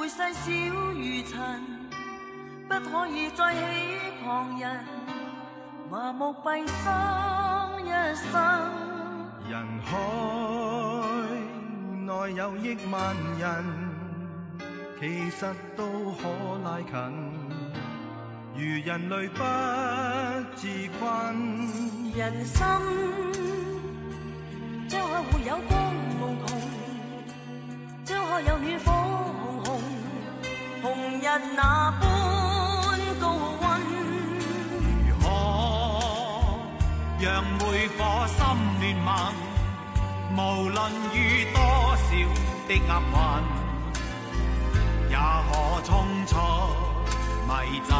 会细小如尘，不可以再起旁人，麻木闭心一生。人海内有亿万人，其实都可拉近。如人类不自困，人生将可会有光无穷，将可有暖火红日那般高温。如何让每颗心联盟？无论遇多少的厄运，也可冲出迷阵。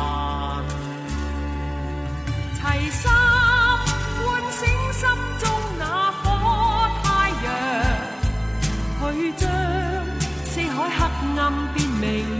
齐心唤醒心中那颗太阳，去将四海黑暗变明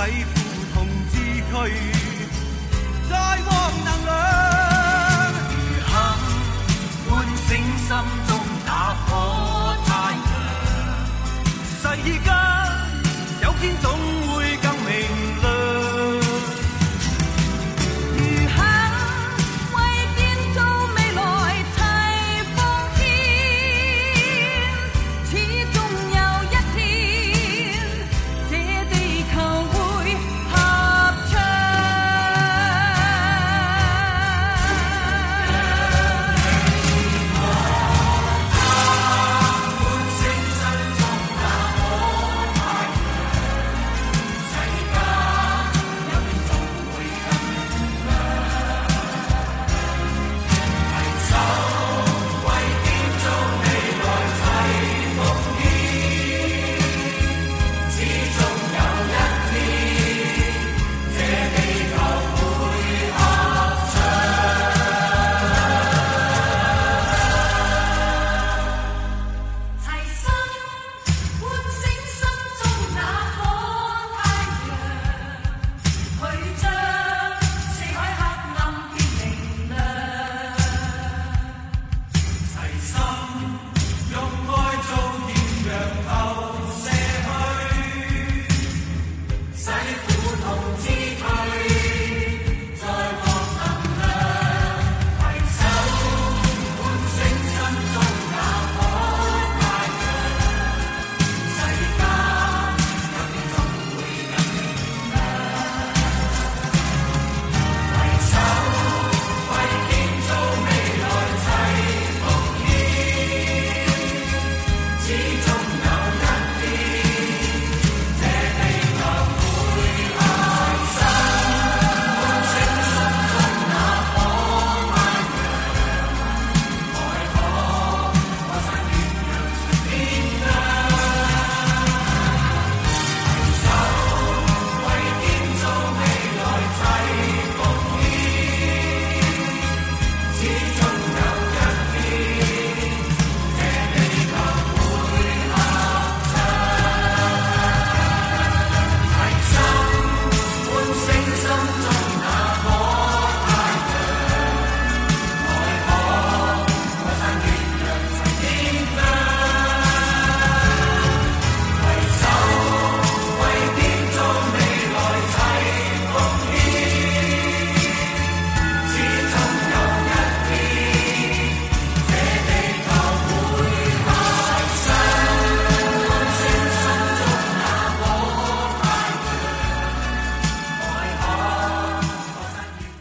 使苦痛之軀，再獲能量。如肯唤醒心中那颗太阳，世间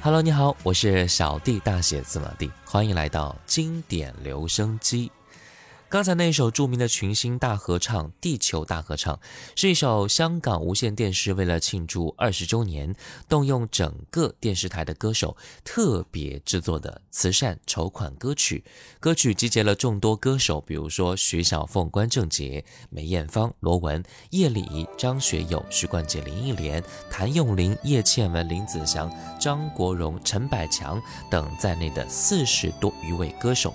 Hello，你好，我是小弟大写字母弟，欢迎来到经典留声机。刚才那首著名的群星大合唱《地球大合唱》，是一首香港无线电视为了庆祝二十周年，动用整个电视台的歌手特别制作的慈善筹款歌曲。歌曲集结了众多歌手，比如说徐小凤、关正杰、梅艳芳、罗文、叶丽、张学友、徐冠杰、林忆莲、谭咏麟、叶倩文、林子祥、张国荣、陈百强等在内的四十多余位歌手。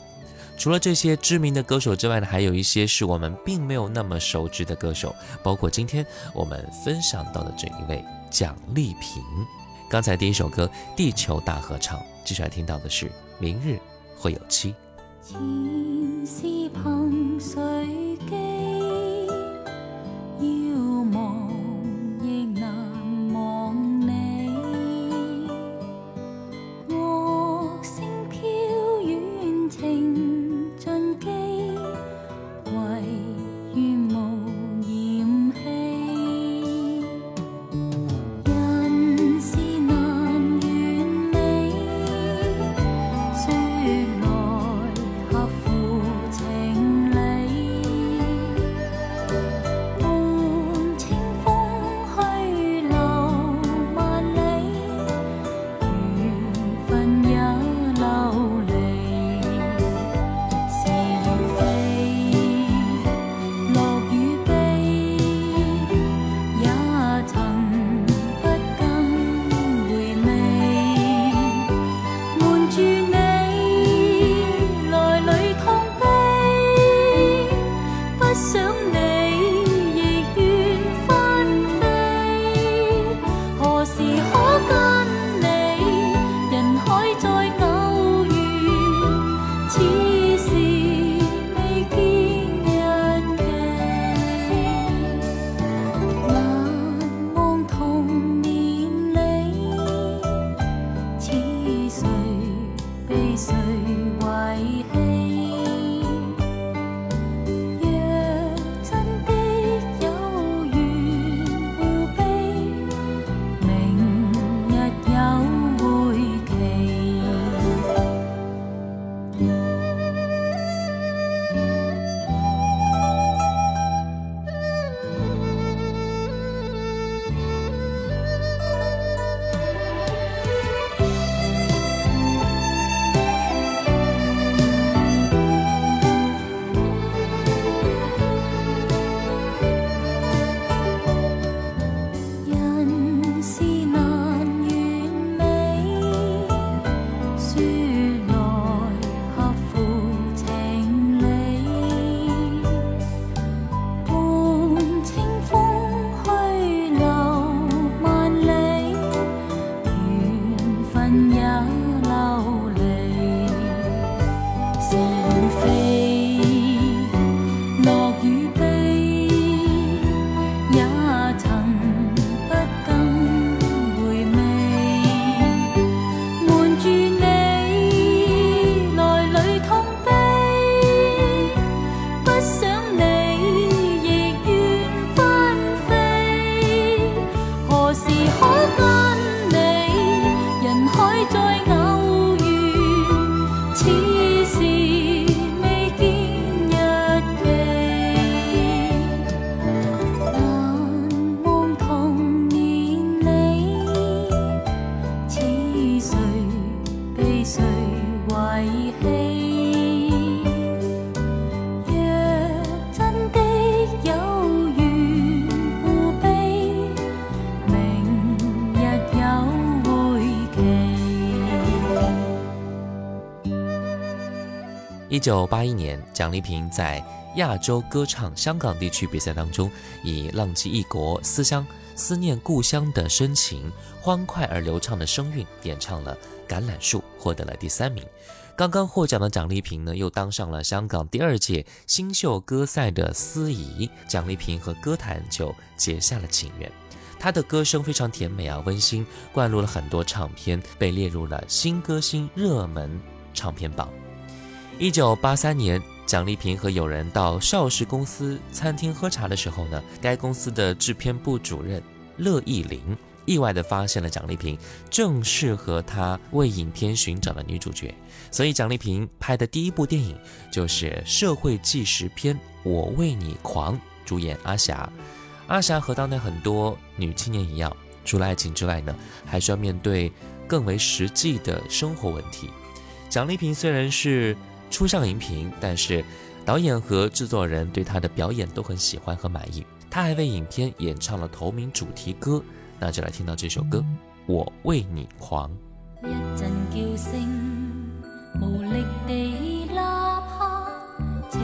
除了这些知名的歌手之外呢，还有一些是我们并没有那么熟知的歌手，包括今天我们分享到的这一位蒋丽萍。刚才第一首歌《地球大合唱》，接下来听到的是《明日会有期》。前是？九八一年，蒋丽萍在亚洲歌唱香港地区比赛当中，以浪迹异国、思乡、思念故乡的深情，欢快而流畅的声韵，演唱了《橄榄树》，获得了第三名。刚刚获奖的蒋丽萍呢，又当上了香港第二届新秀歌赛的司仪。蒋丽萍和歌坛就结下了情缘。她的歌声非常甜美啊，温馨，灌入了很多唱片，被列入了新歌星热门唱片榜。一九八三年，蒋丽萍和友人到邵氏公司餐厅喝茶的时候呢，该公司的制片部主任乐意玲意外地发现了蒋丽萍正适合他为影片寻找的女主角，所以蒋丽萍拍的第一部电影就是社会纪实片《我为你狂》，主演阿霞。阿霞和当代很多女青年一样，除了爱情之外呢，还需要面对更为实际的生活问题。蒋丽萍虽然是初上荧屏，但是导演和制作人对他的表演都很喜欢和满意。他还为影片演唱了同名主题歌。那就来听到这首歌，我为你狂。一阵叫声，无力地呐喊，请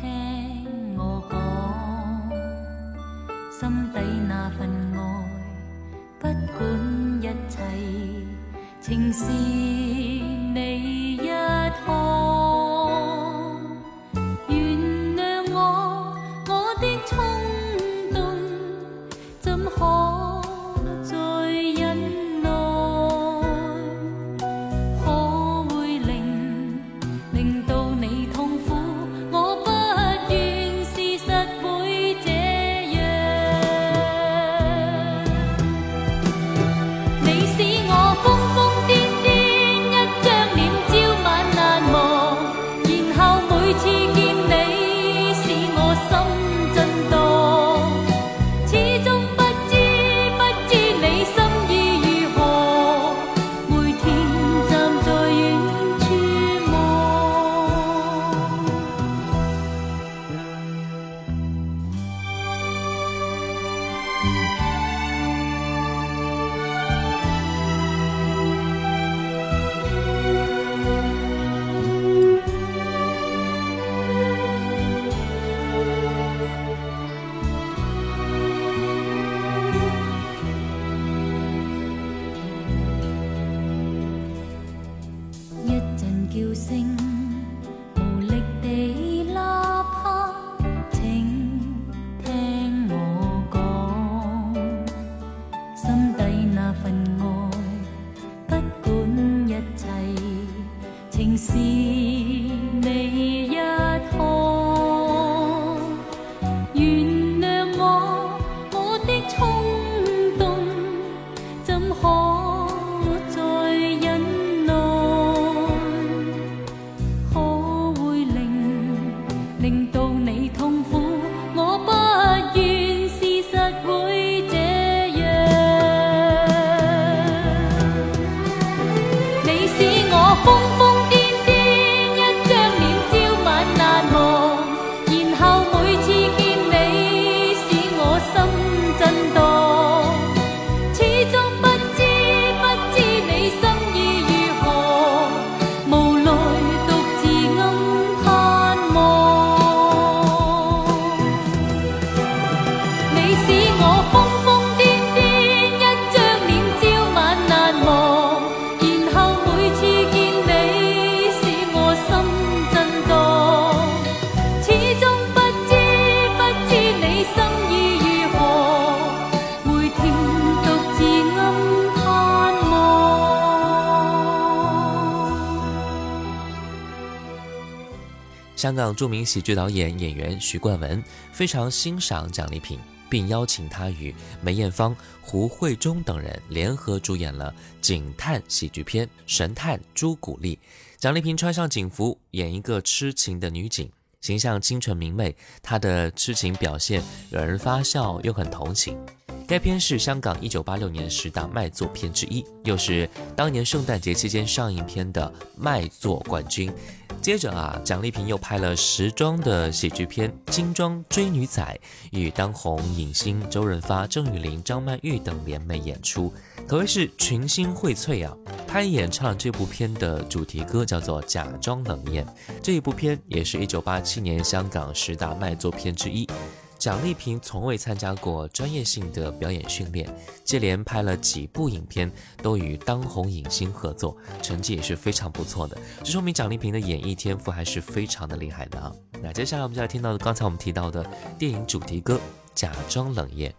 听我讲，心底那份爱，不管一切，情是香港著名喜剧导演、演员徐冠文非常欣赏蒋丽萍，并邀请她与梅艳芳、胡慧中等人联合主演了警探喜剧片《神探朱古力》。蒋丽萍穿上警服，演一个痴情的女警，形象清纯明媚，她的痴情表现惹人发笑又很同情。该片是香港1986年十大卖座片之一，又是当年圣诞节期间上映片的卖座冠军。接着啊，蒋丽萍又拍了时装的喜剧片《精装追女仔》，与当红影星周润发、郑裕玲、张曼玉等联袂演出，可谓是群星荟萃啊。她演唱了这部片的主题歌叫做《假装冷艳》，这一部片也是一九八七年香港十大卖座片之一。蒋丽萍从未参加过专业性的表演训练，接连拍了几部影片，都与当红影星合作，成绩也是非常不错的。这说明蒋丽萍的演艺天赋还是非常的厉害的啊！那接下来我们就要听到，刚才我们提到的电影主题歌《假装冷艳》。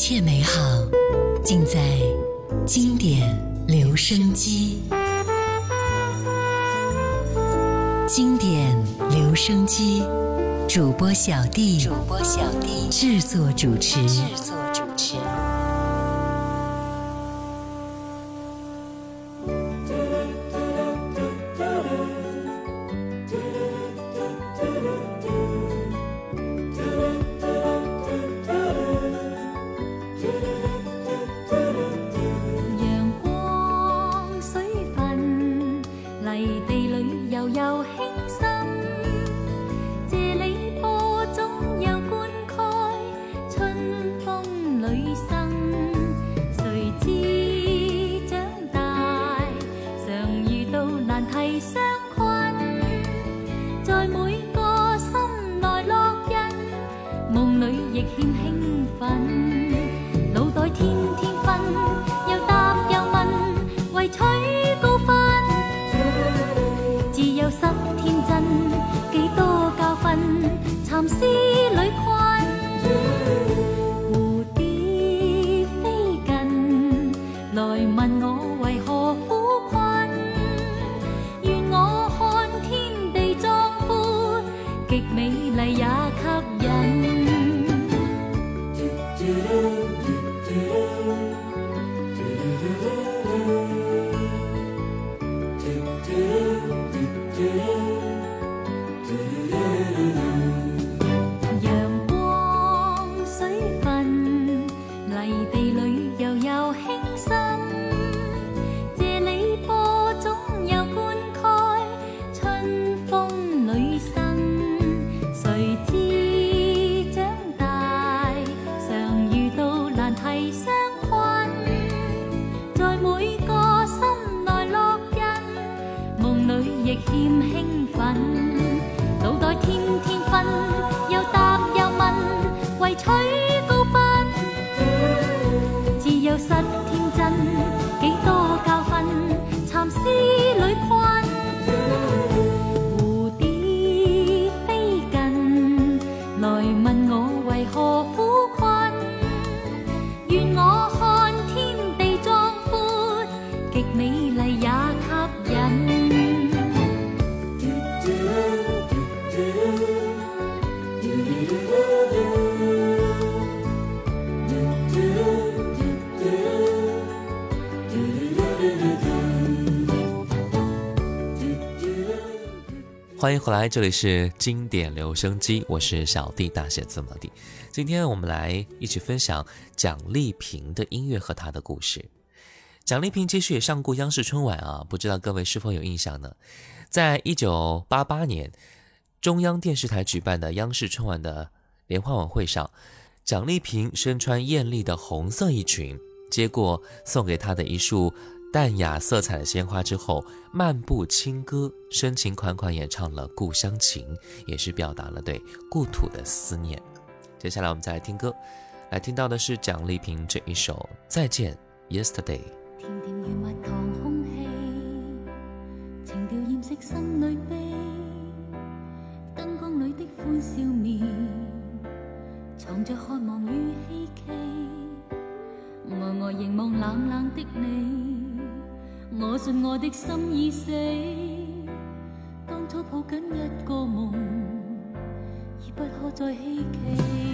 一切美好尽在经典留声机。经典留声机，主播小弟，主播小弟制作主持，在每个心内烙印，梦里亦欠兴奋。欢迎回来，这里是经典留声机，我是小弟大写字母弟。今天我们来一起分享蒋丽萍的音乐和她的故事。蒋丽萍其实也上过央视春晚啊，不知道各位是否有印象呢？在一九八八年，中央电视台举办的央视春晚的联欢晚会上，蒋丽萍身穿艳丽的红色衣裙，接过送给她的一束淡雅色彩的鲜花之后，漫步轻歌，深情款款演唱了《故乡情》，也是表达了对故土的思念。接下来我们再来听歌，来听到的是蒋丽萍这一首《再见 Yesterday》。甜甜如蜜糖空氣，情調掩飾心里悲，燈光裏的歡笑面，藏着渴望與希冀。呆呆凝望冷冷的你，我信我的心已死。当初抱紧一个梦，已不可再希冀。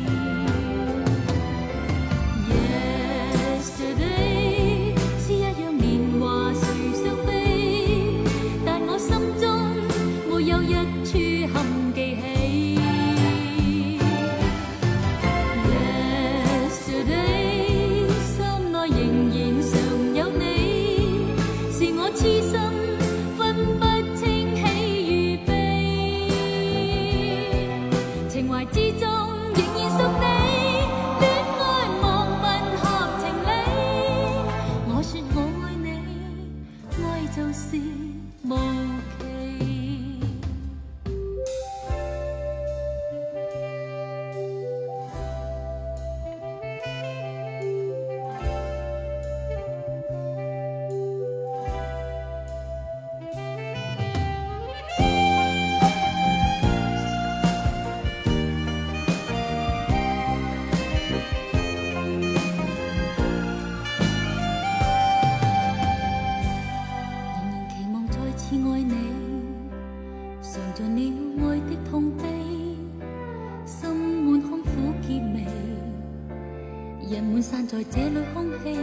在这里空气，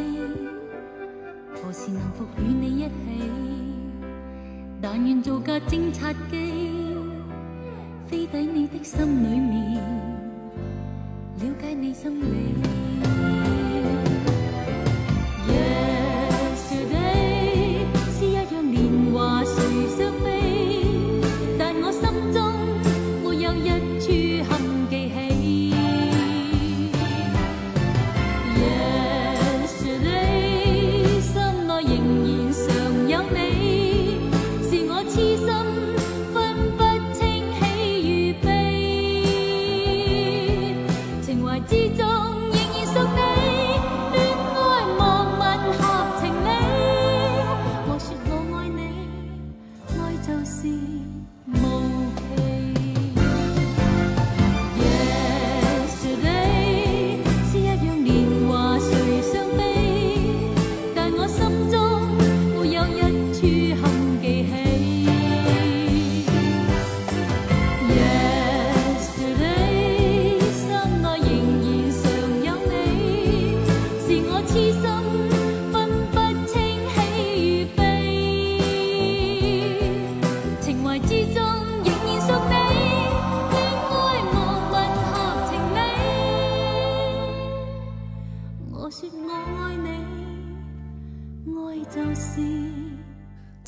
何时能复与你一起？但愿做架侦察机，飞抵你的心里面，了解你心理。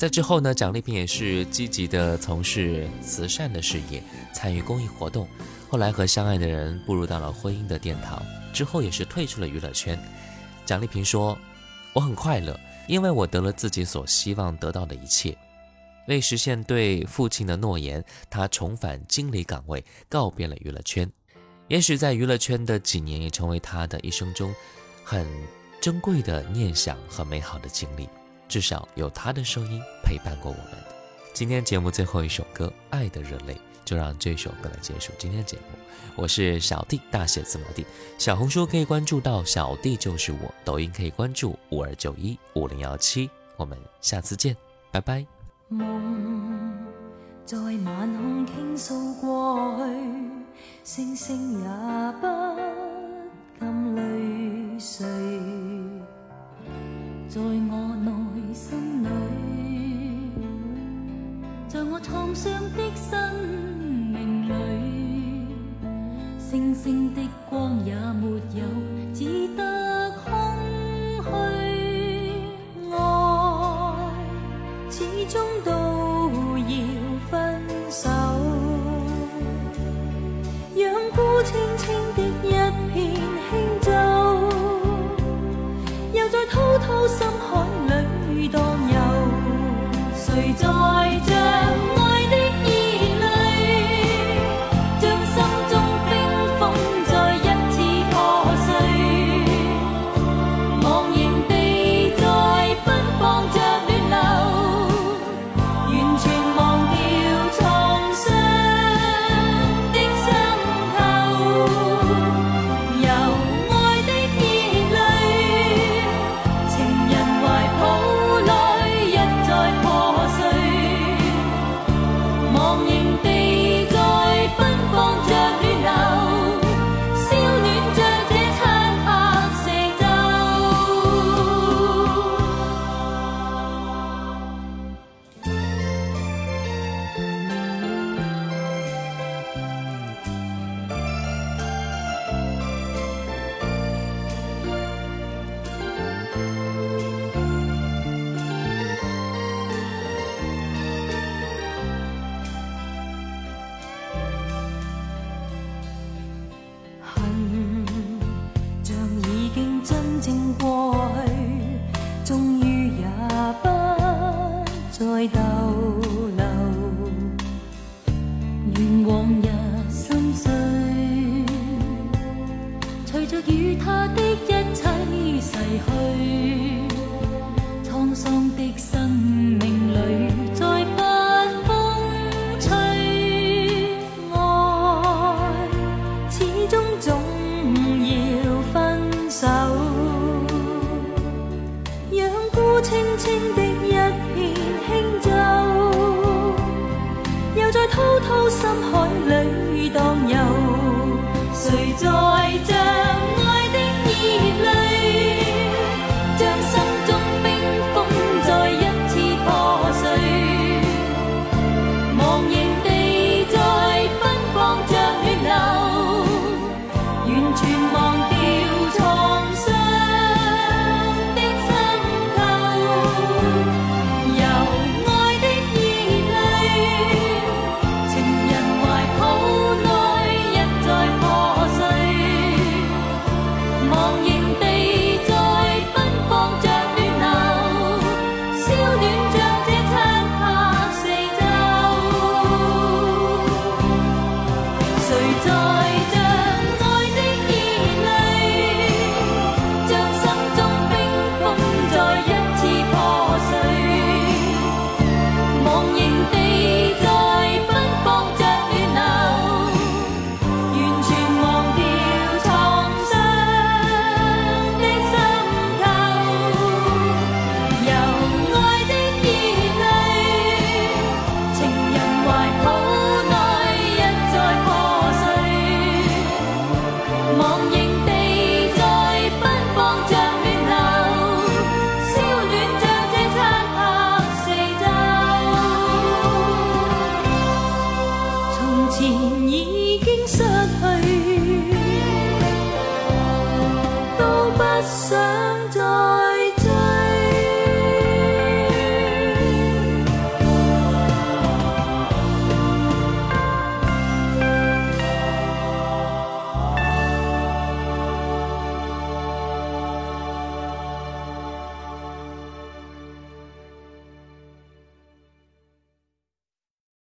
在之后呢，蒋丽萍也是积极的从事慈善的事业，参与公益活动。后来和相爱的人步入到了婚姻的殿堂，之后也是退出了娱乐圈。蒋丽萍说：“我很快乐，因为我得了自己所希望得到的一切。”为实现对父亲的诺言，她重返经理岗位，告别了娱乐圈。也许在娱乐圈的几年，也成为她的一生中很珍贵的念想和美好的经历。至少有他的声音陪伴过我们。今天节目最后一首歌《爱的热泪》，就让这首歌来结束今天的节目。我是小弟，大写字母弟。小红书可以关注到小弟就是我，抖音可以关注五二九一五零幺七。我们下次见，拜拜。梦在晚空倾诉过去，星星也不禁淚垂，在我脑在我创伤的生命里，星星的光也没有，只得空虚。爱始终都深海里荡游，谁在